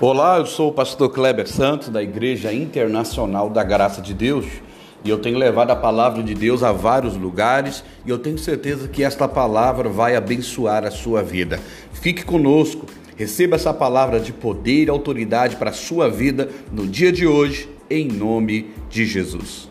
Olá, eu sou o pastor Kleber Santos, da Igreja Internacional da Graça de Deus, e eu tenho levado a palavra de Deus a vários lugares, e eu tenho certeza que esta palavra vai abençoar a sua vida. Fique conosco, receba essa palavra de poder e autoridade para a sua vida no dia de hoje, em nome de Jesus.